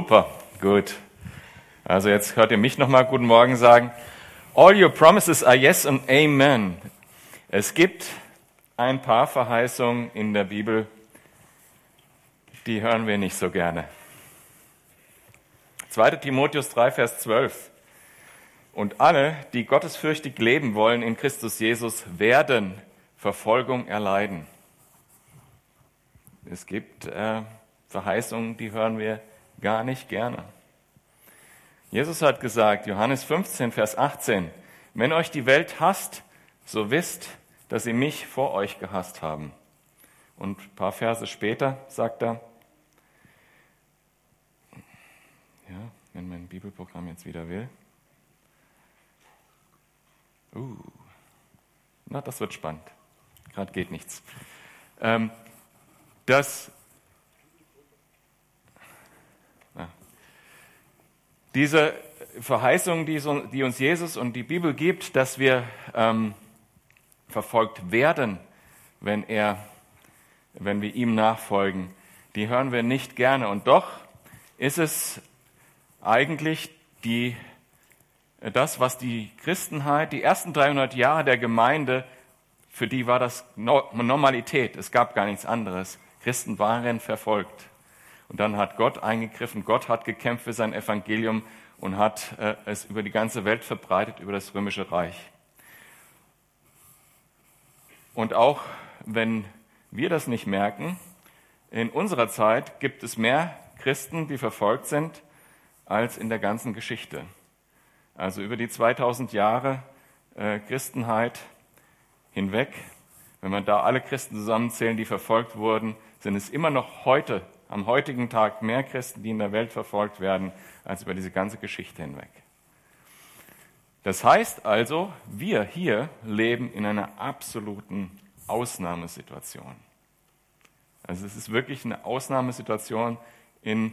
Super, gut. Also jetzt hört ihr mich nochmal guten Morgen sagen. All your promises are yes and amen. Es gibt ein paar Verheißungen in der Bibel, die hören wir nicht so gerne. 2. Timotheus 3, Vers 12. Und alle, die gottesfürchtig leben wollen in Christus Jesus, werden Verfolgung erleiden. Es gibt äh, Verheißungen, die hören wir gar nicht gerne. Jesus hat gesagt, Johannes 15, Vers 18, wenn euch die Welt hasst, so wisst, dass sie mich vor euch gehasst haben. Und ein paar Verse später sagt er, ja, wenn mein Bibelprogramm jetzt wieder will. Uh, na, das wird spannend. Gerade geht nichts. Ähm, das, diese Verheißung, die, uns Jesus und die Bibel gibt, dass wir ähm, verfolgt werden, wenn, er, wenn wir ihm nachfolgen, die hören wir nicht gerne. Und doch ist es eigentlich die, das, was die Christenheit, die ersten 300 Jahre der Gemeinde, für die war das Normalität. Es gab gar nichts anderes. Christen waren verfolgt. Und dann hat Gott eingegriffen, Gott hat gekämpft für sein Evangelium und hat äh, es über die ganze Welt verbreitet, über das römische Reich. Und auch wenn wir das nicht merken, in unserer Zeit gibt es mehr Christen, die verfolgt sind, als in der ganzen Geschichte. Also über die 2000 Jahre äh, Christenheit hinweg, wenn man da alle Christen zusammenzählen, die verfolgt wurden, sind es immer noch heute, am heutigen Tag, mehr Christen, die in der Welt verfolgt werden, als über diese ganze Geschichte hinweg. Das heißt also, wir hier leben in einer absoluten Ausnahmesituation. Also es ist wirklich eine Ausnahmesituation, in,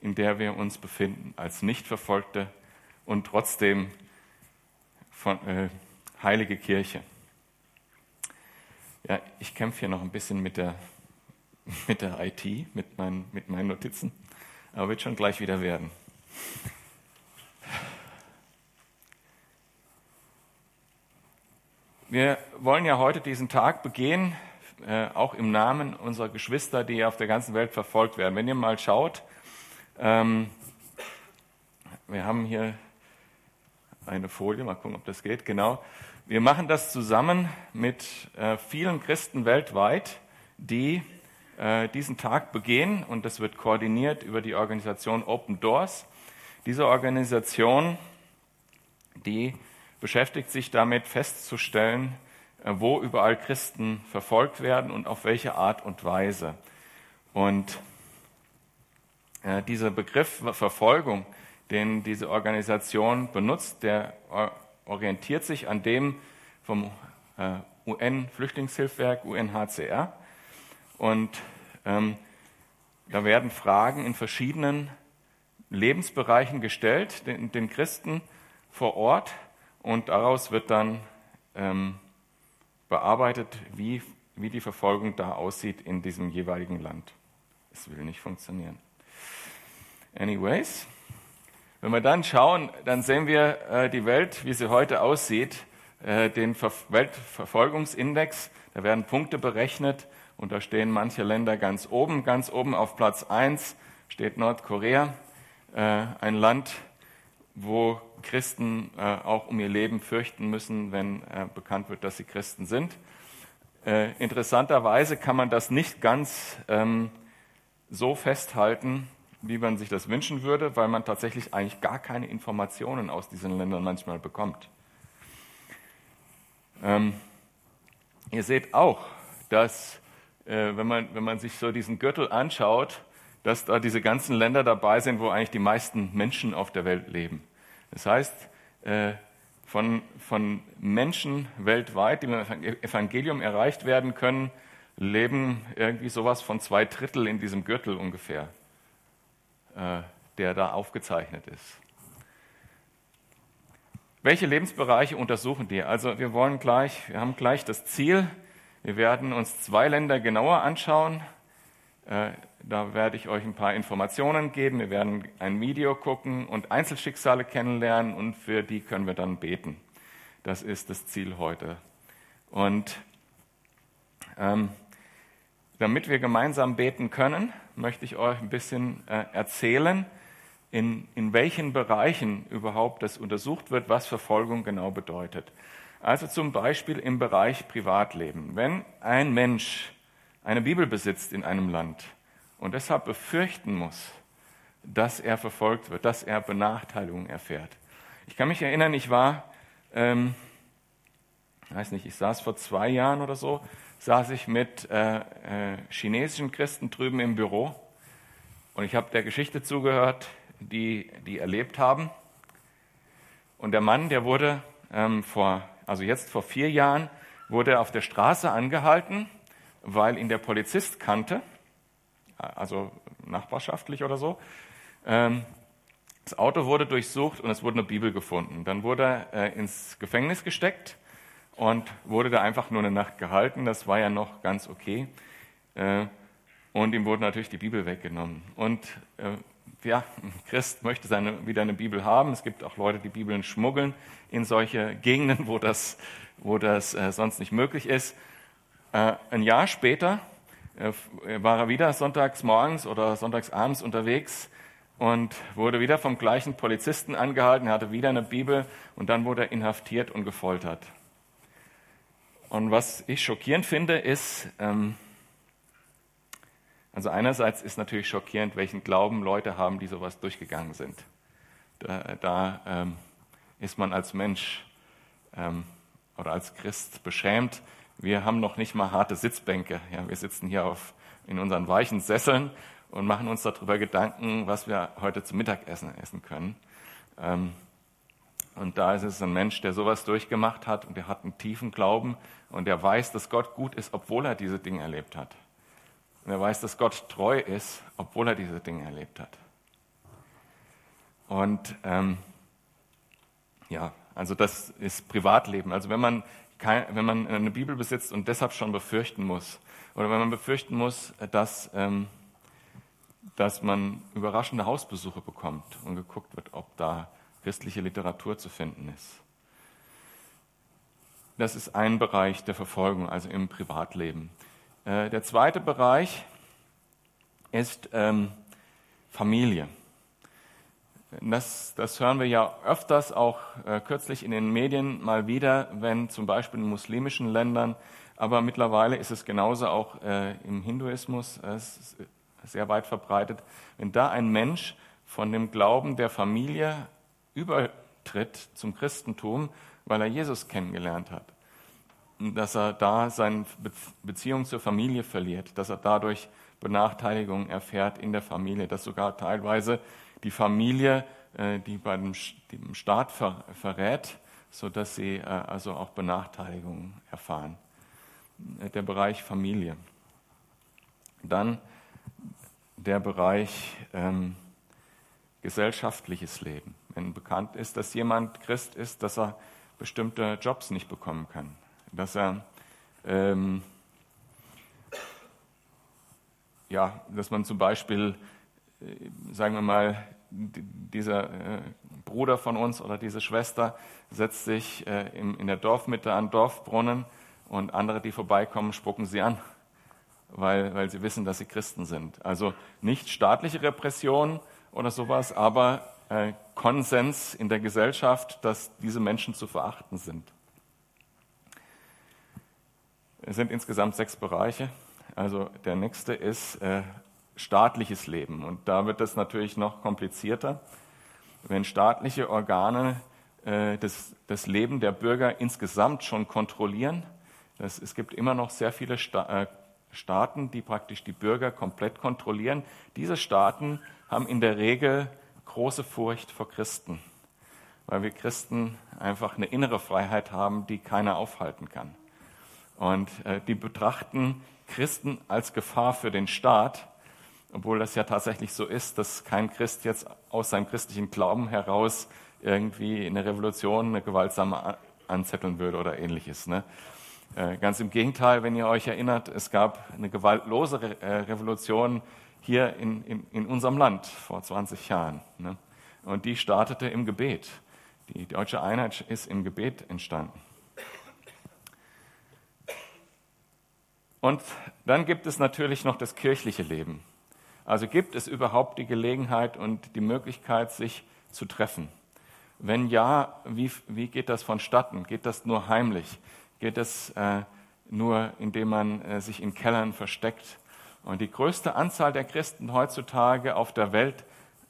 in der wir uns befinden, als Nichtverfolgte und trotzdem von, äh, heilige Kirche. Ja, ich kämpfe hier noch ein bisschen mit der mit der IT, mit meinen, mit meinen Notizen, aber wird schon gleich wieder werden. Wir wollen ja heute diesen Tag begehen, äh, auch im Namen unserer Geschwister, die auf der ganzen Welt verfolgt werden. Wenn ihr mal schaut, ähm, wir haben hier eine Folie, mal gucken, ob das geht, genau. Wir machen das zusammen mit äh, vielen Christen weltweit, die äh, diesen Tag begehen und das wird koordiniert über die Organisation Open Doors. Diese Organisation, die beschäftigt sich damit festzustellen, äh, wo überall Christen verfolgt werden und auf welche Art und Weise. Und äh, dieser Begriff Verfolgung, den diese Organisation benutzt, der orientiert sich an dem vom UN-Flüchtlingshilfswerk UNHCR. Und da werden Fragen in verschiedenen Lebensbereichen gestellt, den, den Christen vor Ort, und daraus wird dann ähm, bearbeitet, wie, wie die Verfolgung da aussieht in diesem jeweiligen Land. Es will nicht funktionieren. Anyways, wenn wir dann schauen, dann sehen wir äh, die Welt, wie sie heute aussieht, äh, den Ver Weltverfolgungsindex. Da werden Punkte berechnet und da stehen manche Länder ganz oben. Ganz oben auf Platz 1 steht Nordkorea, äh, ein Land, wo Christen äh, auch um ihr Leben fürchten müssen, wenn äh, bekannt wird, dass sie Christen sind. interessanterweise kann man das nicht ganz ähm, so festhalten, wie man sich das wünschen würde, weil man tatsächlich eigentlich gar keine Informationen aus diesen Ländern manchmal bekommt. Ähm, ihr seht auch, dass äh, wenn, man, wenn man sich so diesen Gürtel anschaut, dass da diese ganzen Länder dabei sind, wo eigentlich die meisten Menschen auf der Welt leben. Das heißt, äh, von, von Menschen weltweit, die mit dem Evangelium erreicht werden können, leben irgendwie sowas von zwei Drittel in diesem Gürtel ungefähr, äh, der da aufgezeichnet ist. Welche Lebensbereiche untersuchen die? Also wir wollen gleich, wir haben gleich das Ziel, wir werden uns zwei Länder genauer anschauen. Äh, Da werde ich euch ein paar Informationen geben. Wir werden ein Video gucken und Einzelschicksale kennenlernen und für die können wir dann beten. Das ist das Ziel heute. Und ähm, damit wir gemeinsam beten können, möchte ich euch ein bisschen äh, erzählen, in, in welchen Bereichen überhaupt das untersucht wird, was Verfolgung genau bedeutet. Also zum Beispiel im Bereich Privatleben. Wenn ein Mensch eine Bibel besitzt in einem Land und deshalb befürchten muss, dass er verfolgt wird, dass er Benachteiligungen erfährt. Ich kann mich erinnern, ich war, ähm, weiß nicht, ich saß vor zwei Jahren oder so, saß ich mit äh, äh, chinesischen Christen drüben im Büro und ich habe der Geschichte zugehört, die die erlebt haben. Und der Mann, der wurde ähm, vor, also jetzt vor vier Jahren, wurde auf der Straße angehalten, weil ihn der Polizist kannte, also nachbarschaftlich oder so. Ähm, das Auto wurde durchsucht und es wurde eine Bibel gefunden. Dann wurde er äh, ins Gefängnis gesteckt und wurde da einfach nur eine Nacht gehalten. Das war ja noch ganz okay. Äh, und ihm wurde natürlich die Bibel weggenommen. Und äh, ja, ein Christ möchte seine, wieder eine Bibel haben. Es gibt auch Leute, die Bibeln schmuggeln in solche Gegenden, wo das, wo das äh, sonst nicht möglich ist. Äh, ein Jahr später äh, war er wieder sonntags morgens oder sonntags abends unterwegs und wurde wieder vom gleichen Polizisten angehalten, er hatte wieder eine Bibel und dann wurde er inhaftiert und gefoltert. Und was ich schockierend finde, ist, ähm, also einerseits ist natürlich schockierend, welchen Glauben Leute haben, die sowas durchgegangen sind. Da, da ähm, ist man als Mensch ähm, oder als Christ beschämt. Wir haben noch nicht mal harte Sitzbänke. Ja, wir sitzen hier auf, in unseren weichen Sesseln und machen uns darüber Gedanken, was wir heute zum Mittagessen essen können. Ähm, und da ist es ein Mensch, der sowas durchgemacht hat und der hat einen tiefen Glauben und der weiß, dass Gott gut ist, obwohl er diese Dinge erlebt hat. Und er weiß, dass Gott treu ist, obwohl er diese Dinge erlebt hat. Und ähm, ja, also das ist Privatleben. Also wenn man, kein, wenn man eine Bibel besitzt und deshalb schon befürchten muss, oder wenn man befürchten muss, dass, ähm, dass man überraschende Hausbesuche bekommt und geguckt wird, ob da christliche Literatur zu finden ist. Das ist ein Bereich der Verfolgung, also im Privatleben. Äh, der zweite Bereich ist ähm, Familie. Das, das, hören wir ja öfters, auch äh, kürzlich in den Medien mal wieder, wenn zum Beispiel in muslimischen Ländern, aber mittlerweile ist es genauso auch äh, im Hinduismus äh, sehr weit verbreitet, wenn da ein Mensch von dem Glauben der Familie übertritt zum Christentum, weil er Jesus kennengelernt hat dass er da seine Beziehung zur Familie verliert, dass er dadurch Benachteiligung erfährt in der Familie, dass sogar teilweise die Familie äh, die bei dem Staat verrät, sodass sie äh, also auch Benachteiligungen erfahren. Äh, der Bereich Familie. Dann der Bereich ähm, gesellschaftliches Leben. Wenn bekannt ist, dass jemand Christ ist, dass er bestimmte Jobs nicht bekommen kann, dass er, ähm, ja, dass man zum Beispiel, äh, sagen wir mal, dieser äh, Bruder von uns oder diese Schwester setzt sich äh, in, in der Dorfmitte an Dorfbrunnen und andere, die vorbeikommen, spucken sie an, weil, weil sie wissen, dass sie Christen sind. Also nicht staatliche Repression oder sowas, aber äh, Konsens in der Gesellschaft, dass diese Menschen zu verachten sind. Es sind insgesamt sechs Bereiche. Also der nächste ist äh, staatliches Leben. Und da wird es natürlich noch komplizierter. Wenn staatliche Organe äh, das, das Leben der Bürger insgesamt schon kontrollieren, das, es gibt immer noch sehr viele Sta äh, Staaten, die praktisch die Bürger komplett kontrollieren. Diese Staaten haben in der Regel große Furcht vor Christen, weil wir Christen einfach eine innere Freiheit haben, die keiner aufhalten kann. Und äh, die betrachten Christen als Gefahr für den Staat, obwohl das ja tatsächlich so ist, dass kein Christ jetzt aus seinem christlichen Glauben heraus irgendwie eine Revolution, eine gewaltsame anzetteln würde oder ähnliches. Ne? Äh, ganz im Gegenteil, wenn ihr euch erinnert, es gab eine gewaltlose äh, Revolution hier in, in, in unserem Land vor 20 Jahren. Ne? Und die startete im Gebet. Die deutsche Einheit ist im Gebet entstanden. Und dann gibt es natürlich noch das kirchliche Leben. Also gibt es überhaupt die Gelegenheit und die Möglichkeit, sich zu treffen? Wenn ja, wie, wie geht das vonstatten? Geht das nur heimlich? Geht das äh, nur, indem man äh, sich in Kellern versteckt? Und die größte Anzahl der Christen heutzutage auf der Welt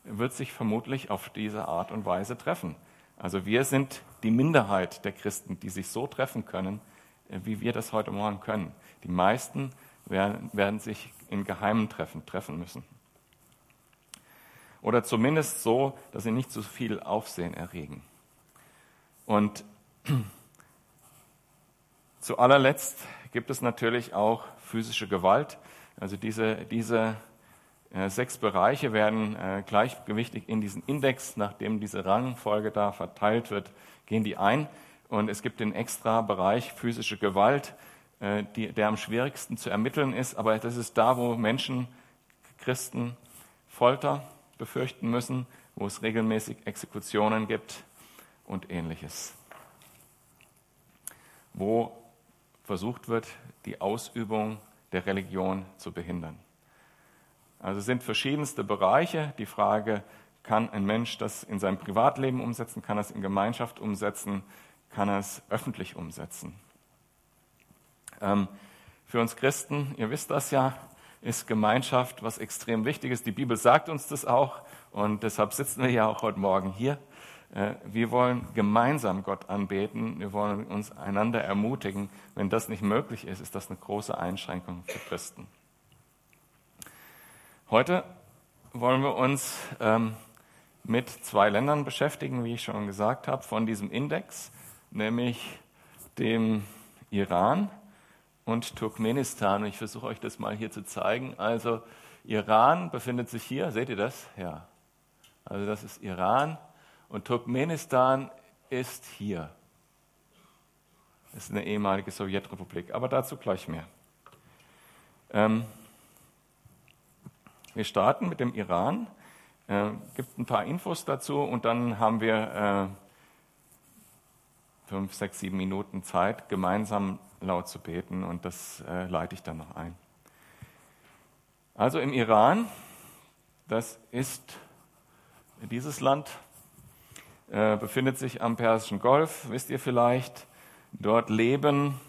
wird sich vermutlich auf diese Art und Weise treffen. Also wir sind die Minderheit der Christen, die sich so treffen können, wie wir das heute Morgen können. Die meisten werden, werden sich in geheimen Treffen treffen müssen. Oder zumindest so, dass sie nicht zu so viel Aufsehen erregen. Und zu allerletzt gibt es natürlich auch physische Gewalt. Also diese, diese äh, sechs Bereiche werden äh, gleichgewichtig in diesen Index, nachdem diese Rangfolge da verteilt wird, gehen die ein. Und es gibt den extra Bereich physische Gewalt, äh, die, der am schwierigsten zu ermitteln ist. Aber das ist da, wo Menschen, Christen, Folter befürchten müssen, wo es regelmäßig Exekutionen gibt und ähnliches. Wo versucht wird, die Ausübung der Religion zu behindern. Also sind verschiedenste Bereiche. Die Frage, kann ein Mensch das in seinem Privatleben umsetzen, kann er es in Gemeinschaft umsetzen, kann er es öffentlich umsetzen. Ähm, für uns Christen, ihr wisst das ja, ist Gemeinschaft was extrem wichtig ist. Die Bibel sagt uns das auch und deshalb sitzen wir ja auch heute Morgen hier. Äh, wir wollen gemeinsam Gott anbeten, wir wollen uns einander ermutigen. Wenn das nicht möglich ist, ist das eine große Einschränkung für Christen. Heute wollen wir uns ähm, mit zwei Ländern beschäftigen, wie ich schon gesagt habe, von diesem Index, nämlich dem Iran und Turkmenistan. Und ich versuche euch das mal hier zu zeigen. Also Iran befindet sich hier, seht ihr das? Ja. Also das ist Iran und Turkmenistan ist hier. Das ist eine ehemalige Sowjetrepublik, aber dazu gleich mehr. Ähm, wir starten mit dem Iran. Äh, gibt ein paar Infos dazu und dann haben wir äh, fünf, sechs, sieben Minuten Zeit, gemeinsam laut zu beten und das äh, leite ich dann noch ein. Also im Iran, das ist dieses Land, äh, befindet sich am Persischen Golf, wisst ihr vielleicht. Dort leben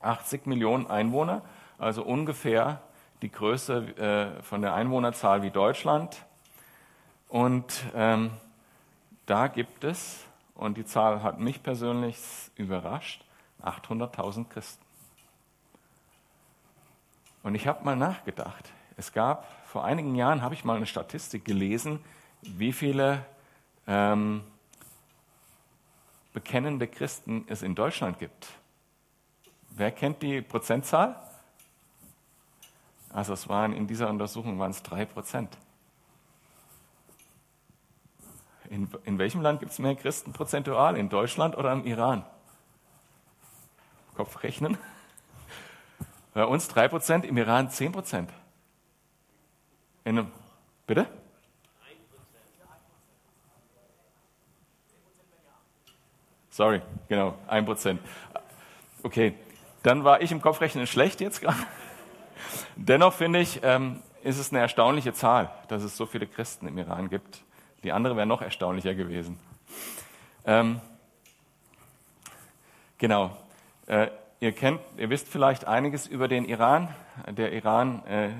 80 Millionen Einwohner, also ungefähr die Größe äh, von der Einwohnerzahl wie Deutschland. Und ähm, da gibt es, und die Zahl hat mich persönlich überrascht, 800.000 Christen. Und ich habe mal nachgedacht. Es gab vor einigen Jahren, habe ich mal eine Statistik gelesen, wie viele ähm, bekennende Christen es in Deutschland gibt. Wer kennt die Prozentzahl? Also es waren in dieser Untersuchung waren es drei Prozent. In, in welchem Land gibt es mehr Christen prozentual? In Deutschland oder im Iran? Kopf rechnen. Bei uns 3%, im Iran 10%. In einem, bitte? Sorry, genau, 1%. Okay, dann war ich im Kopfrechnen schlecht jetzt gerade. Dennoch finde ich, ähm, ist es eine erstaunliche Zahl, dass es so viele Christen im Iran gibt. Die andere wäre noch erstaunlicher gewesen. Ähm, genau. Äh, ihr kennt, ihr wisst vielleicht einiges über den Iran. Der Iran äh,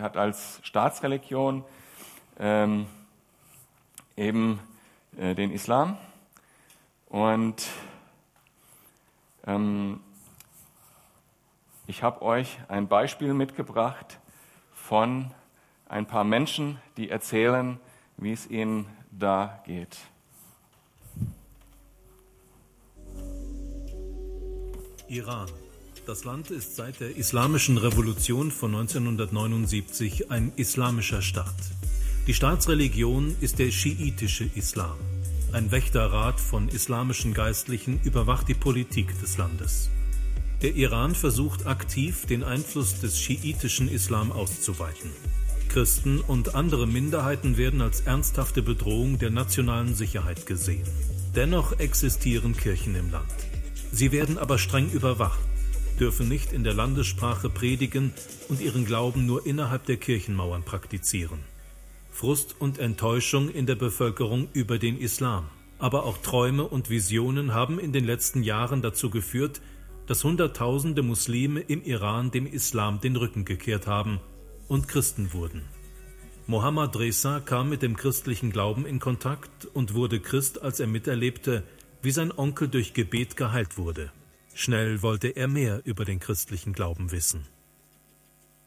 hat als Staatsreligion ähm, eben äh, den Islam und ähm, ich habe euch ein Beispiel mitgebracht von ein paar Menschen, die erzählen, wie es ihnen da geht. Iran. Das Land ist seit der Islamischen Revolution von 1979 ein islamischer Staat. Die Staatsreligion ist der schiitische Islam. Ein Wächterrat von islamischen Geistlichen überwacht die Politik des Landes. Der Iran versucht aktiv, den Einfluss des schiitischen Islam auszuweiten. Christen und andere Minderheiten werden als ernsthafte Bedrohung der nationalen Sicherheit gesehen. Dennoch existieren Kirchen im Land. Sie werden aber streng überwacht, dürfen nicht in der Landessprache predigen und ihren Glauben nur innerhalb der Kirchenmauern praktizieren. Frust und Enttäuschung in der Bevölkerung über den Islam, aber auch Träume und Visionen haben in den letzten Jahren dazu geführt, dass Hunderttausende Muslime im Iran dem Islam den Rücken gekehrt haben und Christen wurden. Mohammad Reza kam mit dem christlichen Glauben in Kontakt und wurde Christ, als er miterlebte, wie sein Onkel durch Gebet geheilt wurde. Schnell wollte er mehr über den christlichen Glauben wissen.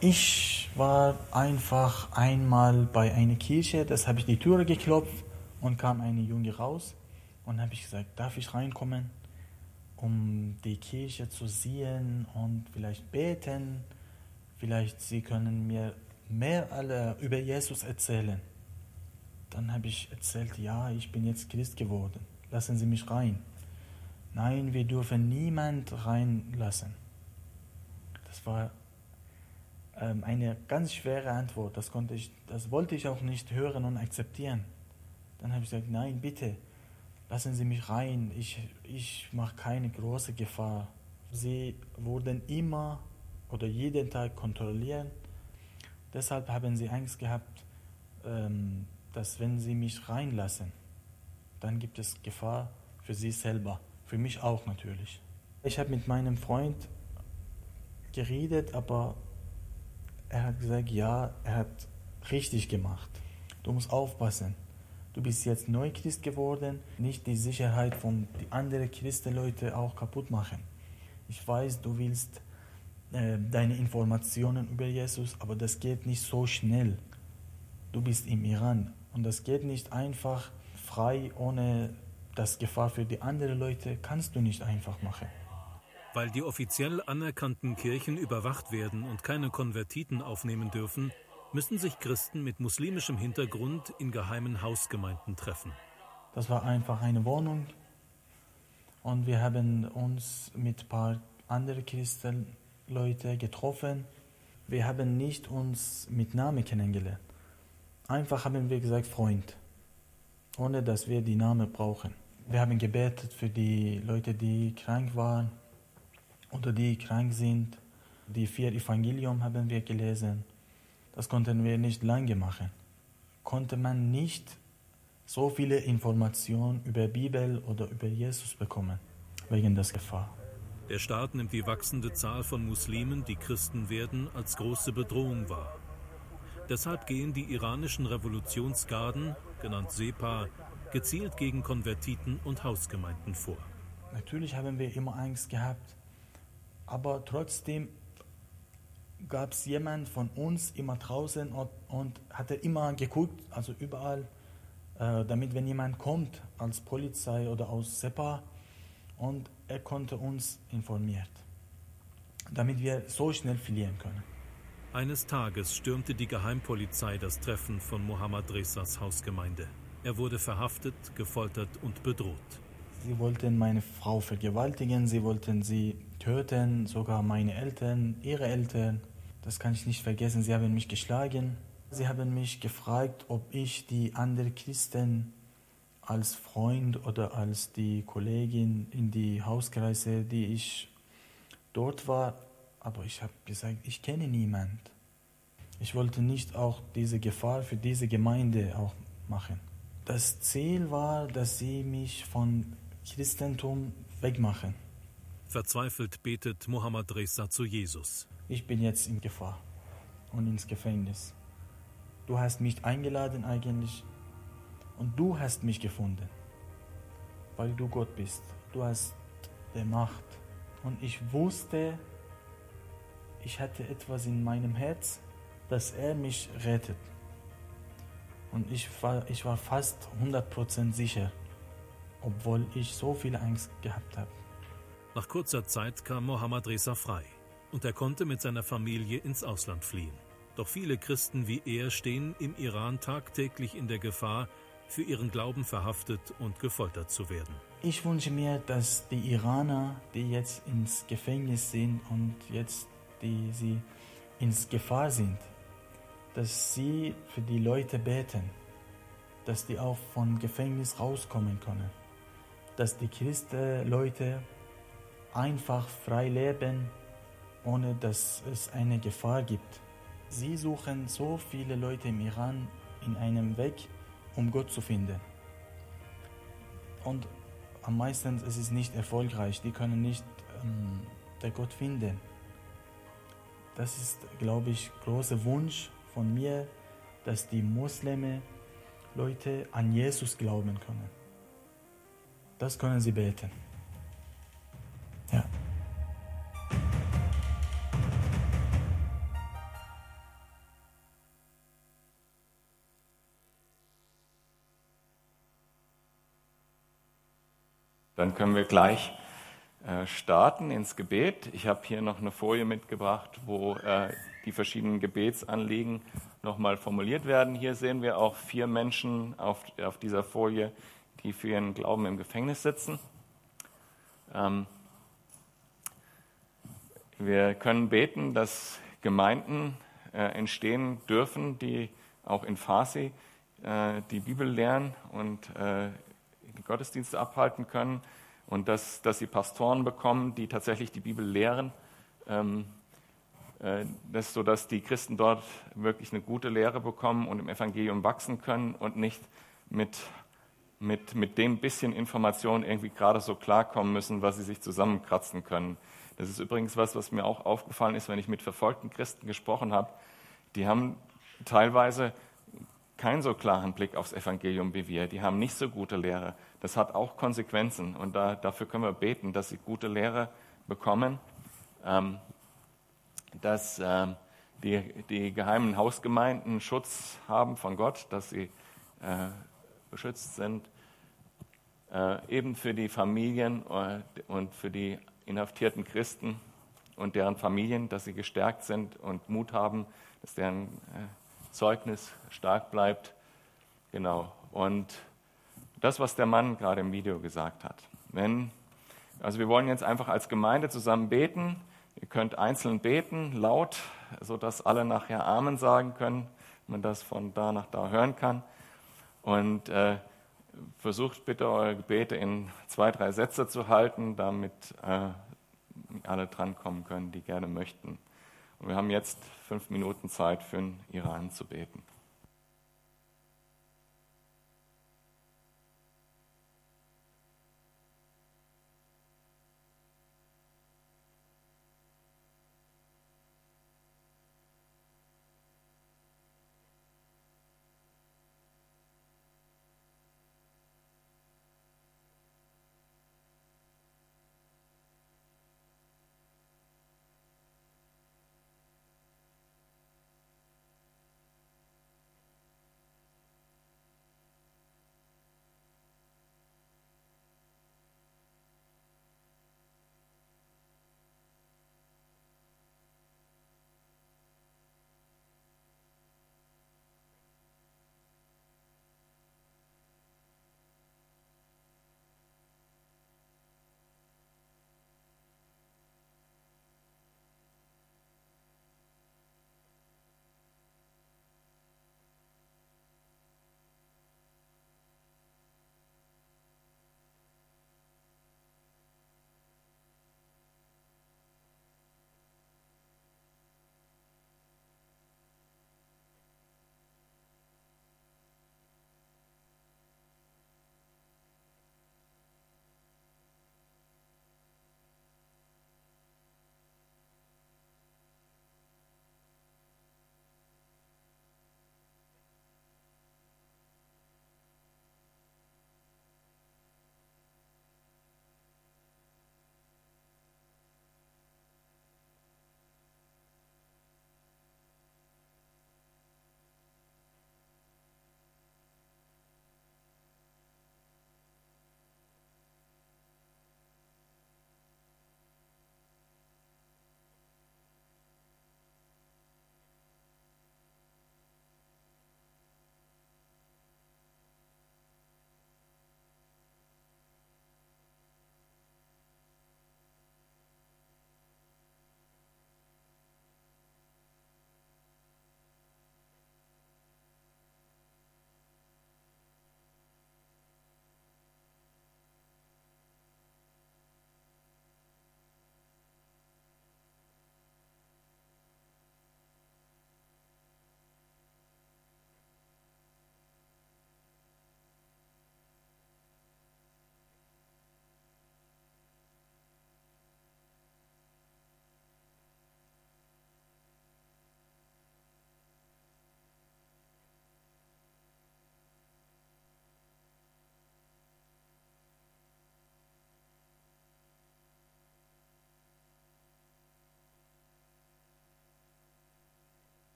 Ich war einfach einmal bei einer Kirche, das habe ich die Türe geklopft und kam eine Junge raus und habe ich gesagt, darf ich reinkommen? um die Kirche zu sehen und vielleicht beten. Vielleicht Sie können mir mehr alle über Jesus erzählen. Dann habe ich erzählt, ja, ich bin jetzt Christ geworden. Lassen Sie mich rein. Nein, wir dürfen niemand reinlassen. Das war ähm, eine ganz schwere Antwort. Das, konnte ich, das wollte ich auch nicht hören und akzeptieren. Dann habe ich gesagt, nein, bitte, lassen Sie mich rein, ich, ich mache keine große Gefahr. Sie wurden immer oder jeden Tag kontrollieren. Deshalb haben sie Angst gehabt, ähm, dass wenn sie mich reinlassen, dann gibt es Gefahr für sie selber, für mich auch natürlich. Ich habe mit meinem Freund geredet, aber er hat gesagt, ja, er hat richtig gemacht. Du musst aufpassen du bist jetzt Neuchrist geworden, nicht die Sicherheit von die anderen Christenleute auch kaputt machen. Ich weiß, du willst äh, deine Informationen über Jesus, aber das geht nicht so schnell. Du bist im Iran und das geht nicht einfach frei, ohne das Gefahr für die anderen Leute kannst du nicht einfach machen. Weil die offiziell anerkannten Kirchen überwacht werden und keine Konvertiten aufnehmen dürfen, müssen sich Christen mit muslimischem Hintergrund in geheimen Hausgemeinden treffen. Das war einfach eine Wohnung und wir haben uns mit ein paar anderen Christenleuten getroffen. Wir haben nicht uns mit Namen kennengelernt. Einfach haben wir gesagt Freund, ohne dass wir die Namen brauchen. Wir haben gebetet für die Leute, die krank waren oder die krank sind. Die vier Evangelium haben wir gelesen. Das konnten wir nicht lange machen. Konnte man nicht so viele Informationen über Bibel oder über Jesus bekommen, wegen der Gefahr. Der Staat nimmt die wachsende Zahl von Muslimen, die Christen werden, als große Bedrohung wahr. Deshalb gehen die iranischen Revolutionsgarden, genannt SEPA, gezielt gegen Konvertiten und Hausgemeinden vor. Natürlich haben wir immer Angst gehabt, aber trotzdem gab es jemand von uns immer draußen und, und hatte immer geguckt, also überall, äh, damit wenn jemand kommt als Polizei oder aus SEPA und er konnte uns informiert, damit wir so schnell verlieren können. Eines Tages stürmte die Geheimpolizei das Treffen von Mohammad Resas Hausgemeinde. Er wurde verhaftet, gefoltert und bedroht. Sie wollten meine Frau vergewaltigen, sie wollten sie töten, sogar meine Eltern, ihre Eltern. Das kann ich nicht vergessen. Sie haben mich geschlagen. Sie haben mich gefragt, ob ich die anderen Christen als Freund oder als die Kollegin in die Hauskreise, die ich dort war, aber ich habe gesagt, ich kenne niemand. Ich wollte nicht auch diese Gefahr für diese Gemeinde auch machen. Das Ziel war, dass sie mich von Christentum wegmachen. Verzweifelt betet Mohammed Reza zu Jesus ich bin jetzt in Gefahr und ins Gefängnis. Du hast mich eingeladen eigentlich und du hast mich gefunden, weil du Gott bist. Du hast die Macht. Und ich wusste, ich hatte etwas in meinem Herz, dass er mich rettet. Und ich war, ich war fast 100% sicher, obwohl ich so viel Angst gehabt habe. Nach kurzer Zeit kam Mohammad Reza frei und er konnte mit seiner Familie ins Ausland fliehen. Doch viele Christen wie er stehen im Iran tagtäglich in der Gefahr, für ihren Glauben verhaftet und gefoltert zu werden. Ich wünsche mir, dass die Iraner, die jetzt ins Gefängnis sind und jetzt die sie ins Gefahr sind, dass sie für die Leute beten, dass die auch vom Gefängnis rauskommen können, dass die Christen Leute einfach frei leben, ohne dass es eine Gefahr gibt. Sie suchen so viele Leute im Iran in einem Weg, um Gott zu finden. Und am meisten ist es nicht erfolgreich. Die können nicht ähm, der Gott finden. Das ist, glaube ich, großer Wunsch von mir, dass die Muslime Leute an Jesus glauben können. Das können sie beten. Ja. Dann können wir gleich äh, starten ins Gebet. Ich habe hier noch eine Folie mitgebracht, wo äh, die verschiedenen Gebetsanliegen nochmal formuliert werden. Hier sehen wir auch vier Menschen auf, auf dieser Folie, die für ihren Glauben im Gefängnis sitzen. Ähm, wir können beten, dass Gemeinden äh, entstehen dürfen, die auch in Farsi äh, die Bibel lernen und äh, Gottesdienste abhalten können und dass, dass sie Pastoren bekommen, die tatsächlich die Bibel lehren. Ähm, äh, das so, dass die Christen dort wirklich eine gute Lehre bekommen und im Evangelium wachsen können und nicht mit, mit, mit dem bisschen Information irgendwie gerade so klarkommen müssen, was sie sich zusammenkratzen können. Das ist übrigens was, was mir auch aufgefallen ist, wenn ich mit verfolgten Christen gesprochen habe. Die haben teilweise keinen so klaren Blick aufs Evangelium wie wir. Die haben nicht so gute Lehre. Das hat auch Konsequenzen und da, dafür können wir beten, dass sie gute Lehre bekommen. Ähm, dass äh, die, die geheimen Hausgemeinden Schutz haben von Gott, dass sie äh, beschützt sind, äh, eben für die Familien äh, und für die inhaftierten Christen und deren Familien, dass sie gestärkt sind und Mut haben, dass deren äh, Zeugnis stark bleibt. Genau. Und das, was der Mann gerade im Video gesagt hat. Wenn, also wir wollen jetzt einfach als Gemeinde zusammen beten Ihr könnt einzeln beten, laut, sodass alle nachher Amen sagen können, man das von da nach da hören kann. Und äh, versucht bitte eure Gebete in zwei, drei Sätze zu halten, damit äh, alle drankommen können, die gerne möchten. Und wir haben jetzt fünf Minuten Zeit für den Iran zu beten.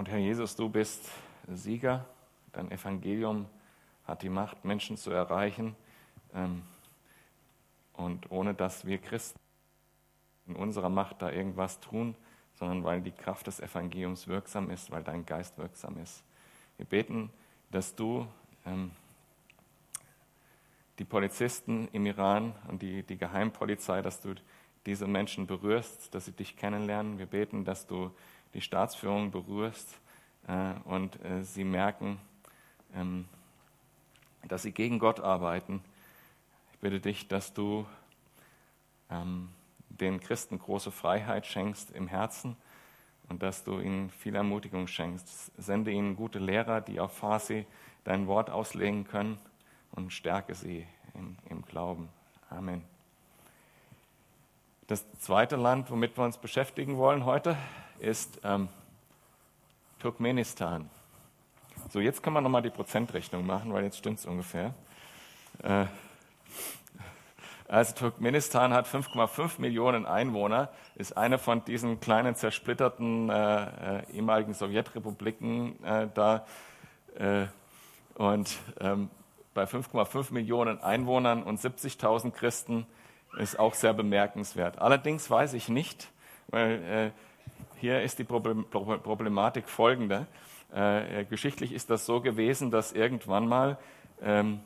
Und Herr Jesus, du bist Sieger. Dein Evangelium hat die Macht, Menschen zu erreichen. Ähm, und ohne dass wir Christen in unserer Macht da irgendwas tun, sondern weil die Kraft des Evangeliums wirksam ist, weil dein Geist wirksam ist. Wir beten, dass du ähm, die Polizisten im Iran und die, die Geheimpolizei, dass du diese Menschen berührst, dass sie dich kennenlernen. Wir beten, dass du die Staatsführung berührst äh, und äh, sie merken, ähm, dass sie gegen Gott arbeiten. Ich bitte dich, dass du ähm, den Christen große Freiheit schenkst im Herzen und dass du ihnen viel Ermutigung schenkst. Sende ihnen gute Lehrer, die auf Farsi dein Wort auslegen können und stärke sie im, im Glauben. Amen. Das zweite Land, womit wir uns beschäftigen wollen heute, ist ähm, Turkmenistan. So, jetzt können wir nochmal die Prozentrechnung machen, weil jetzt stimmt es ungefähr. Äh, also Turkmenistan hat 5,5 Millionen Einwohner, ist eine von diesen kleinen zersplitterten äh, äh, ehemaligen Sowjetrepubliken äh, da. Äh, und ähm, bei 5,5 Millionen Einwohnern und 70.000 Christen ist auch sehr bemerkenswert. Allerdings weiß ich nicht, weil äh, hier ist die Problematik folgende. Äh, geschichtlich ist das so gewesen, dass irgendwann mal ähm,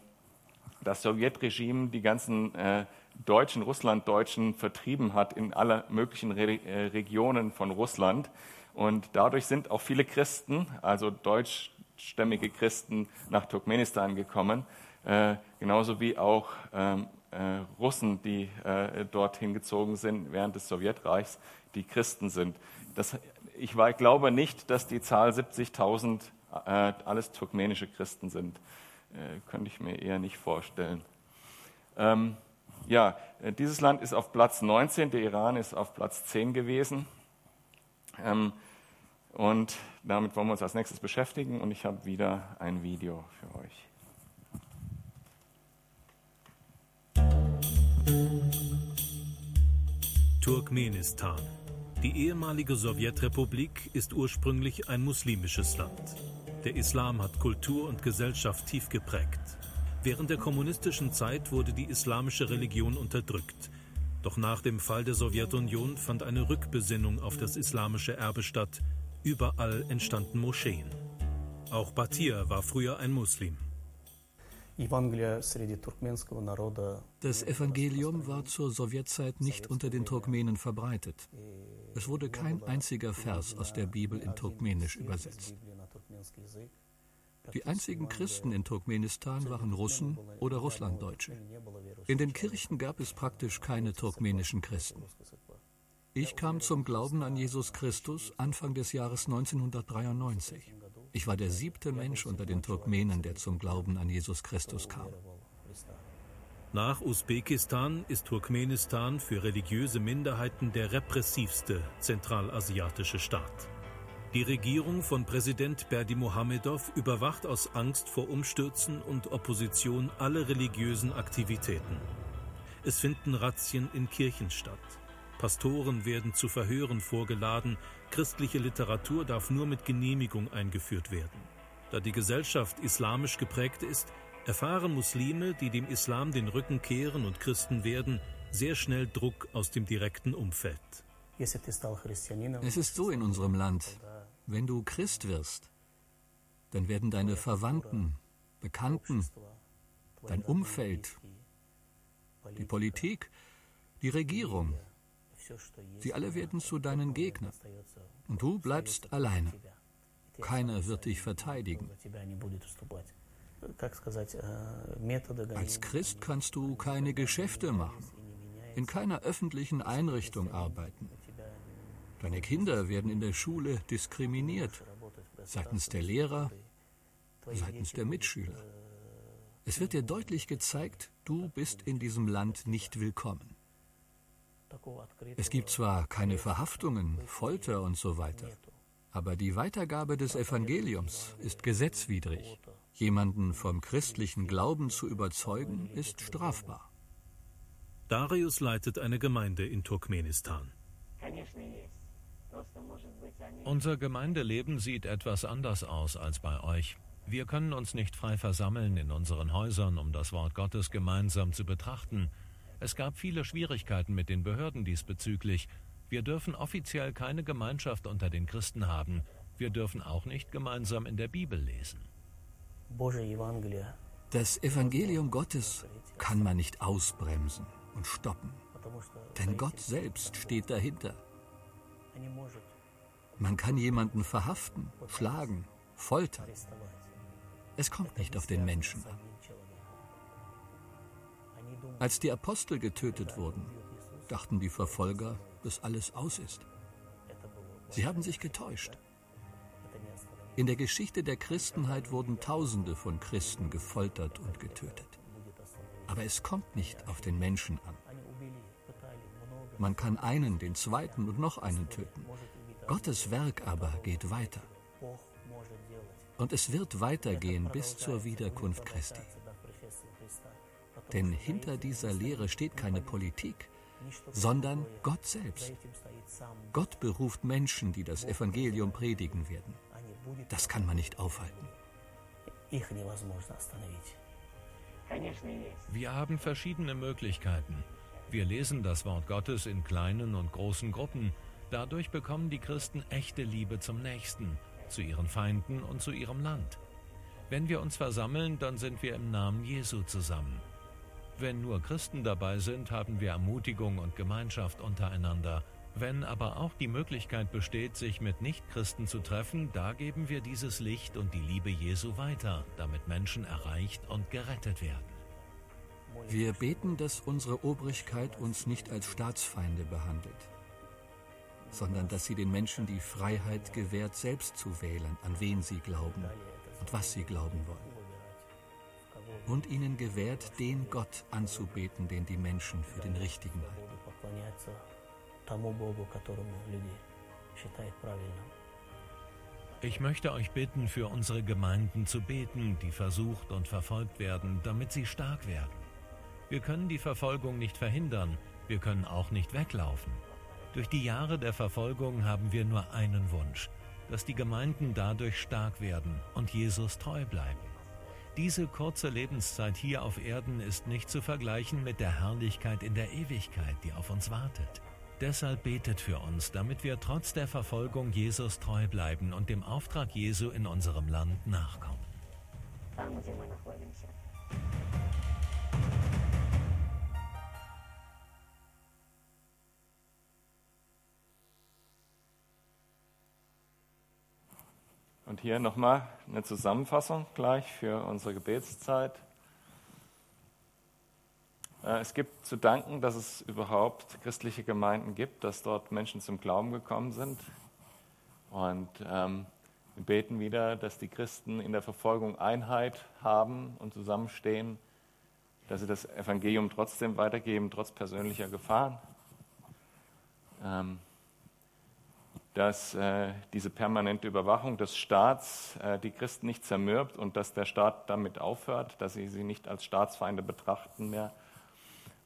das Sowjetregime die ganzen äh, Deutschen, Russlanddeutschen vertrieben hat in alle möglichen Re äh, Regionen von Russland. Und dadurch sind auch viele Christen, also deutschstämmige Christen, nach Turkmenistan gekommen, äh, genauso wie auch ähm, äh, Russen, die äh, dorthin gezogen sind während des Sowjetreichs, die Christen sind. Das, ich war, glaube nicht, dass die Zahl 70.000 äh, alles turkmenische Christen sind. Äh, könnte ich mir eher nicht vorstellen. Ähm, ja, äh, dieses Land ist auf Platz 19, der Iran ist auf Platz 10 gewesen. Ähm, und damit wollen wir uns als nächstes beschäftigen und ich habe wieder ein Video für euch. Turkmenistan. Die ehemalige Sowjetrepublik ist ursprünglich ein muslimisches Land. Der Islam hat Kultur und Gesellschaft tief geprägt. Während der kommunistischen Zeit wurde die islamische Religion unterdrückt. Doch nach dem Fall der Sowjetunion fand eine Rückbesinnung auf das islamische Erbe statt. Überall entstanden Moscheen. Auch Batir war früher ein Muslim. Das Evangelium war zur Sowjetzeit nicht unter den Turkmenen verbreitet. Es wurde kein einziger Vers aus der Bibel in Turkmenisch übersetzt. Die einzigen Christen in Turkmenistan waren Russen oder Russlanddeutsche. In den Kirchen gab es praktisch keine turkmenischen Christen. Ich kam zum Glauben an Jesus Christus Anfang des Jahres 1993. Ich war der siebte Mensch unter den Turkmenen, der zum Glauben an Jesus Christus kam. Nach Usbekistan ist Turkmenistan für religiöse Minderheiten der repressivste zentralasiatische Staat. Die Regierung von Präsident Berdi Mohamedow überwacht aus Angst vor Umstürzen und Opposition alle religiösen Aktivitäten. Es finden Razzien in Kirchen statt. Pastoren werden zu Verhören vorgeladen, christliche Literatur darf nur mit Genehmigung eingeführt werden. Da die Gesellschaft islamisch geprägt ist, erfahren Muslime, die dem Islam den Rücken kehren und Christen werden, sehr schnell Druck aus dem direkten Umfeld. Es ist so in unserem Land. Wenn du Christ wirst, dann werden deine Verwandten, Bekannten, dein Umfeld, die Politik, die Regierung, sie alle werden zu deinen Gegnern. Und du bleibst alleine. Keiner wird dich verteidigen. Als Christ kannst du keine Geschäfte machen, in keiner öffentlichen Einrichtung arbeiten. Deine Kinder werden in der Schule diskriminiert, seitens der Lehrer, seitens der Mitschüler. Es wird dir deutlich gezeigt, du bist in diesem Land nicht willkommen. Es gibt zwar keine Verhaftungen, Folter und so weiter, aber die Weitergabe des Evangeliums ist gesetzwidrig. Jemanden vom christlichen Glauben zu überzeugen, ist strafbar. Darius leitet eine Gemeinde in Turkmenistan. Unser Gemeindeleben sieht etwas anders aus als bei euch. Wir können uns nicht frei versammeln in unseren Häusern, um das Wort Gottes gemeinsam zu betrachten. Es gab viele Schwierigkeiten mit den Behörden diesbezüglich. Wir dürfen offiziell keine Gemeinschaft unter den Christen haben. Wir dürfen auch nicht gemeinsam in der Bibel lesen. Das Evangelium Gottes kann man nicht ausbremsen und stoppen, denn Gott selbst steht dahinter. Man kann jemanden verhaften, schlagen, foltern. Es kommt nicht auf den Menschen an. Als die Apostel getötet wurden, dachten die Verfolger, dass alles aus ist. Sie haben sich getäuscht. In der Geschichte der Christenheit wurden Tausende von Christen gefoltert und getötet. Aber es kommt nicht auf den Menschen an. Man kann einen, den zweiten und noch einen töten. Gottes Werk aber geht weiter. Und es wird weitergehen bis zur Wiederkunft Christi. Denn hinter dieser Lehre steht keine Politik, sondern Gott selbst. Gott beruft Menschen, die das Evangelium predigen werden. Das kann man nicht aufhalten. Wir haben verschiedene Möglichkeiten. Wir lesen das Wort Gottes in kleinen und großen Gruppen. Dadurch bekommen die Christen echte Liebe zum Nächsten, zu ihren Feinden und zu ihrem Land. Wenn wir uns versammeln, dann sind wir im Namen Jesu zusammen. Wenn nur Christen dabei sind, haben wir Ermutigung und Gemeinschaft untereinander. Wenn aber auch die Möglichkeit besteht, sich mit Nichtchristen zu treffen, da geben wir dieses Licht und die Liebe Jesu weiter, damit Menschen erreicht und gerettet werden. Wir beten, dass unsere Obrigkeit uns nicht als Staatsfeinde behandelt, sondern dass sie den Menschen die Freiheit gewährt, selbst zu wählen, an wen sie glauben und was sie glauben wollen und ihnen gewährt, den Gott anzubeten, den die Menschen für den richtigen halten. Ich möchte euch bitten, für unsere Gemeinden zu beten, die versucht und verfolgt werden, damit sie stark werden. Wir können die Verfolgung nicht verhindern, wir können auch nicht weglaufen. Durch die Jahre der Verfolgung haben wir nur einen Wunsch, dass die Gemeinden dadurch stark werden und Jesus treu bleiben. Diese kurze Lebenszeit hier auf Erden ist nicht zu vergleichen mit der Herrlichkeit in der Ewigkeit, die auf uns wartet. Deshalb betet für uns, damit wir trotz der Verfolgung Jesus treu bleiben und dem Auftrag Jesu in unserem Land nachkommen. Und hier nochmal eine Zusammenfassung gleich für unsere Gebetszeit. Äh, es gibt zu danken, dass es überhaupt christliche Gemeinden gibt, dass dort Menschen zum Glauben gekommen sind. Und ähm, wir beten wieder, dass die Christen in der Verfolgung Einheit haben und zusammenstehen, dass sie das Evangelium trotzdem weitergeben, trotz persönlicher Gefahren. Ähm, dass äh, diese permanente Überwachung des Staats äh, die Christen nicht zermürbt und dass der Staat damit aufhört, dass sie sie nicht als Staatsfeinde betrachten mehr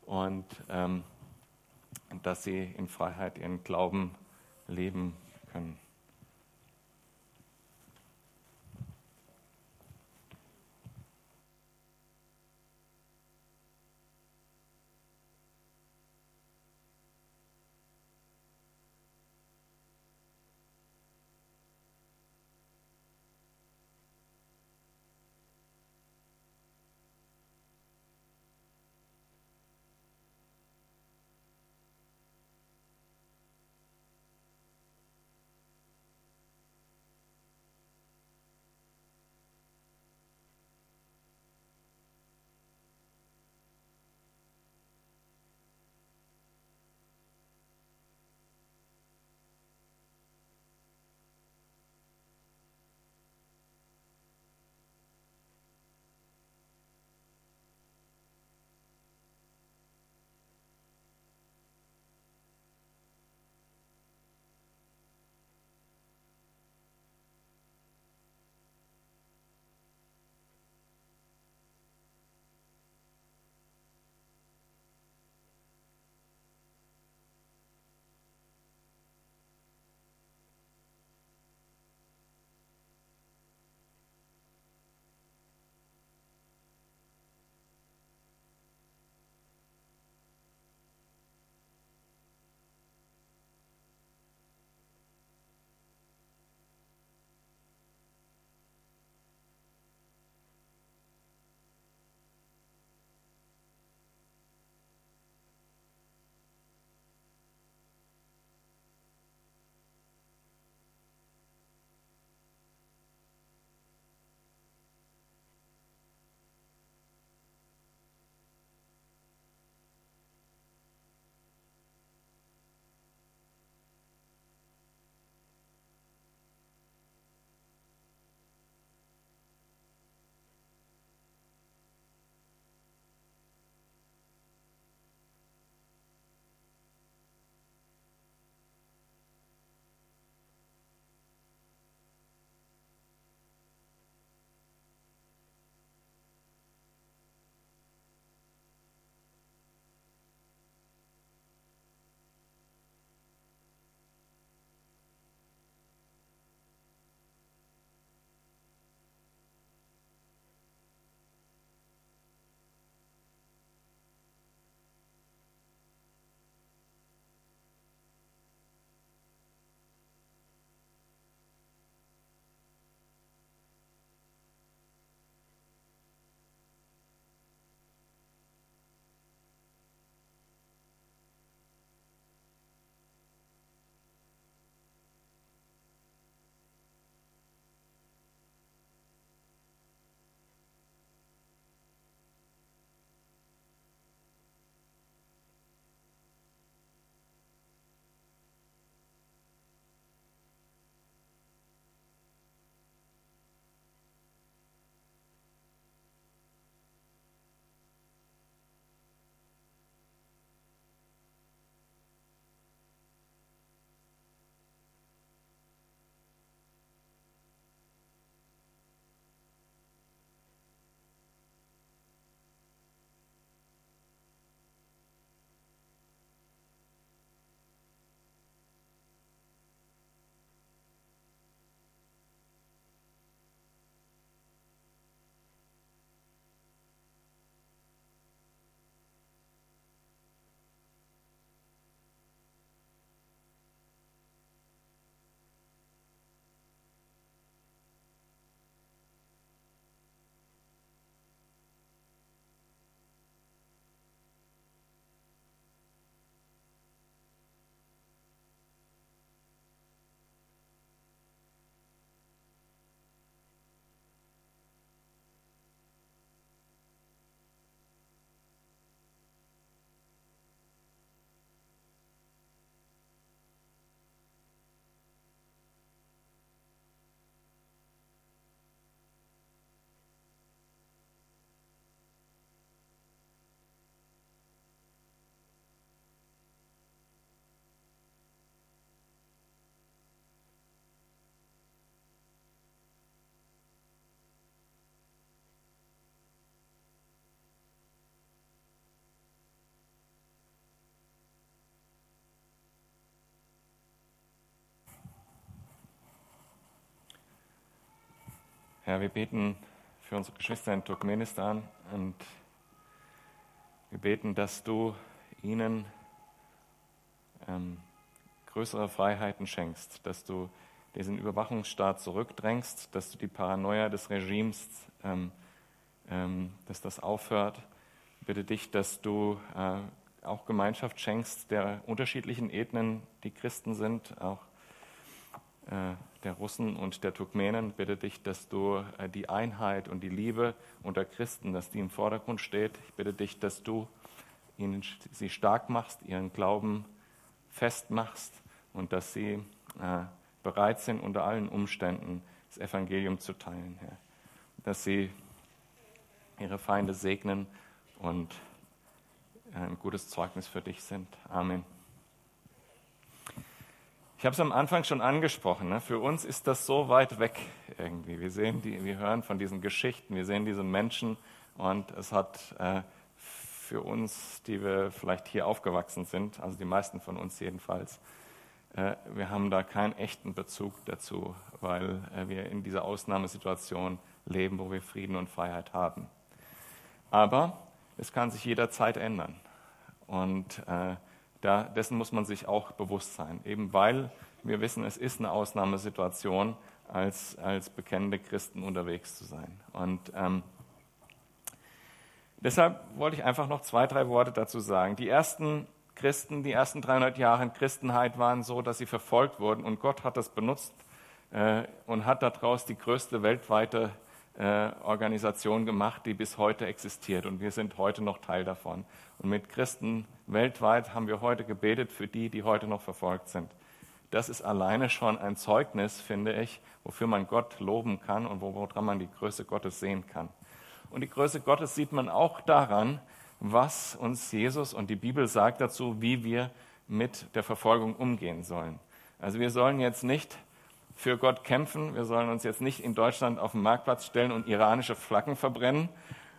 und ähm, dass sie in Freiheit ihren Glauben leben können. Herr, wir beten für unsere Geschwister in Turkmenistan und wir beten, dass du ihnen ähm, größere Freiheiten schenkst, dass du diesen Überwachungsstaat zurückdrängst, dass du die Paranoia des Regimes, ähm, ähm, dass das aufhört. Ich bitte dich, dass du äh, auch Gemeinschaft schenkst der unterschiedlichen Ethnen, die Christen sind, auch der Russen und der Turkmenen. Bitte dich, dass du äh, die Einheit und die Liebe unter Christen, dass die im Vordergrund steht. Ich bitte dich, dass du ihnen, sie stark machst, ihren Glauben festmachst und dass sie äh, bereit sind, unter allen Umständen das Evangelium zu teilen, Herr. Dass sie ihre Feinde segnen und ein gutes Zeugnis für dich sind. Amen. Ich habe es am Anfang schon angesprochen. Ne? Für uns ist das so weit weg irgendwie. Wir sehen die, wir hören von diesen Geschichten, wir sehen diese Menschen und es hat äh, für uns, die wir vielleicht hier aufgewachsen sind, also die meisten von uns jedenfalls, äh, wir haben da keinen echten Bezug dazu, weil äh, wir in dieser Ausnahmesituation leben, wo wir Frieden und Freiheit haben. Aber es kann sich jederzeit ändern. Und äh, da, dessen muss man sich auch bewusst sein, eben weil wir wissen, es ist eine Ausnahmesituation, als, als bekennende Christen unterwegs zu sein. Und ähm, deshalb wollte ich einfach noch zwei, drei Worte dazu sagen. Die ersten Christen, die ersten 300 Jahre in Christenheit waren so, dass sie verfolgt wurden und Gott hat das benutzt äh, und hat daraus die größte weltweite äh, Organisation gemacht, die bis heute existiert und wir sind heute noch Teil davon. Und mit Christen weltweit haben wir heute gebetet für die, die heute noch verfolgt sind. Das ist alleine schon ein Zeugnis, finde ich, wofür man Gott loben kann und woran man die Größe Gottes sehen kann. Und die Größe Gottes sieht man auch daran, was uns Jesus und die Bibel sagt dazu, wie wir mit der Verfolgung umgehen sollen. Also wir sollen jetzt nicht für Gott kämpfen, wir sollen uns jetzt nicht in Deutschland auf den Marktplatz stellen und iranische Flaggen verbrennen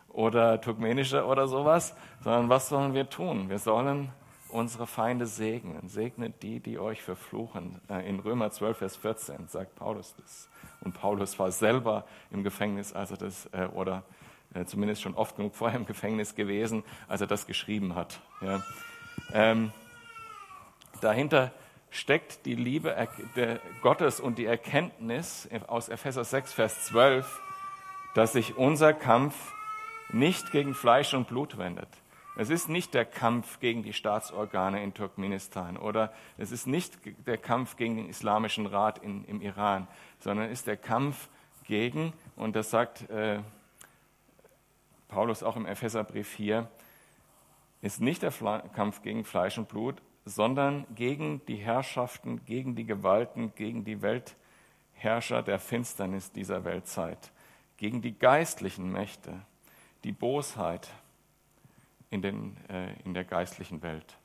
oder turkmenische oder sowas, sondern was sollen wir tun? Wir sollen unsere Feinde segnen. Segnet die, die euch verfluchen. Äh, in Römer 12, Vers 14 sagt Paulus das. Und Paulus war selber im Gefängnis, als er das, äh, oder äh, zumindest schon oft genug vorher im Gefängnis gewesen, als er das geschrieben hat. Ja. Ähm, dahinter steckt die Liebe Gottes und die Erkenntnis aus Epheser 6, Vers 12, dass sich unser Kampf nicht gegen Fleisch und Blut wendet. Es ist nicht der Kampf gegen die Staatsorgane in Turkmenistan oder es ist nicht der Kampf gegen den Islamischen Rat in, im Iran, sondern es ist der Kampf gegen, und das sagt äh, Paulus auch im Epheserbrief 4, ist nicht der Fle Kampf gegen Fleisch und Blut, sondern gegen die Herrschaften, gegen die Gewalten, gegen die Weltherrscher der Finsternis dieser Weltzeit, gegen die geistlichen Mächte, die Bosheit in, den, äh, in der geistlichen Welt.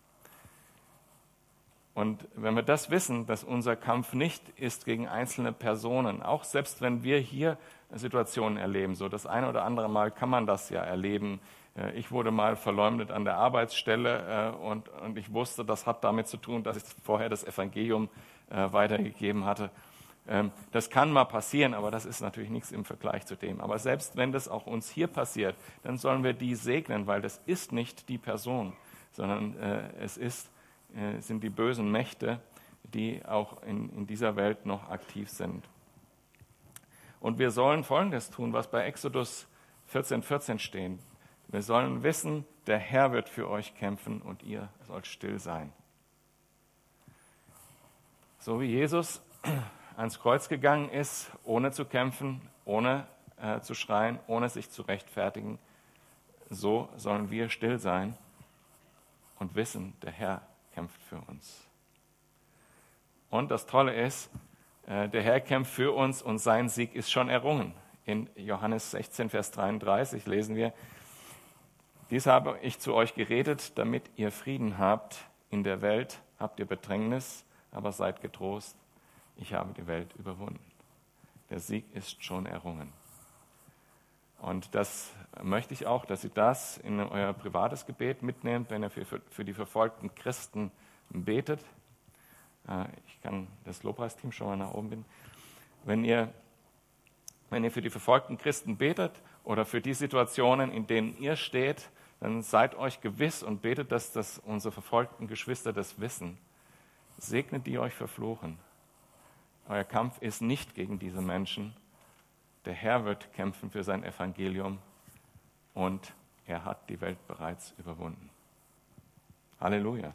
Und wenn wir das wissen, dass unser Kampf nicht ist gegen einzelne Personen, auch selbst wenn wir hier Situationen erleben, so das eine oder andere Mal kann man das ja erleben. Äh, ich wurde mal verleumdet an der Arbeitsstelle äh, und, und ich wusste, das hat damit zu tun, dass ich vorher das Evangelium äh, weitergegeben hatte. Ähm, das kann mal passieren, aber das ist natürlich nichts im Vergleich zu dem. Aber selbst wenn das auch uns hier passiert, dann sollen wir die segnen, weil das ist nicht die Person, sondern es ist sind die bösen Mächte, die auch in, in dieser Welt noch aktiv sind. Und wir sollen Folgendes tun, was bei Exodus 14, 14 steht. Wir sollen wissen, der Herr wird für euch kämpfen und ihr sollt still sein. So wie Jesus ans Kreuz gegangen ist, ohne zu kämpfen, ohne äh, zu schreien, ohne sich zu rechtfertigen, so sollen wir still sein und wissen, der Herr kämpft für uns. Und das Tolle ist, äh, der Herr kämpft für uns und sein Sieg ist schon errungen. In Johannes 16, Vers 33 lesen wir, dies habe ich zu euch geredet, damit ihr Frieden habt. In der Welt habt ihr Bedrängnis, aber seid getrost, ich habe die Welt überwunden. Der Sieg ist schon errungen. Und das möchte ich auch, dass ihr das in euer privates Gebet mitnehmt, wenn ihr für, die verfolgten Christen betet. Äh, ich kann das Lobpreisteam schon mal nach oben binden. Wenn ihr wenn ihr für die verfolgten Christen betet oder für die Situationen, in denen ihr steht, dann seid euch gewiss und betet, dass das unsere verfolgten Geschwister das wissen. Segnet die euch verfluchen. Euer Kampf ist nicht gegen diese Menschen. Der Herr wird kämpfen für sein Evangelium und er hat die Welt bereits überwunden. Halleluja.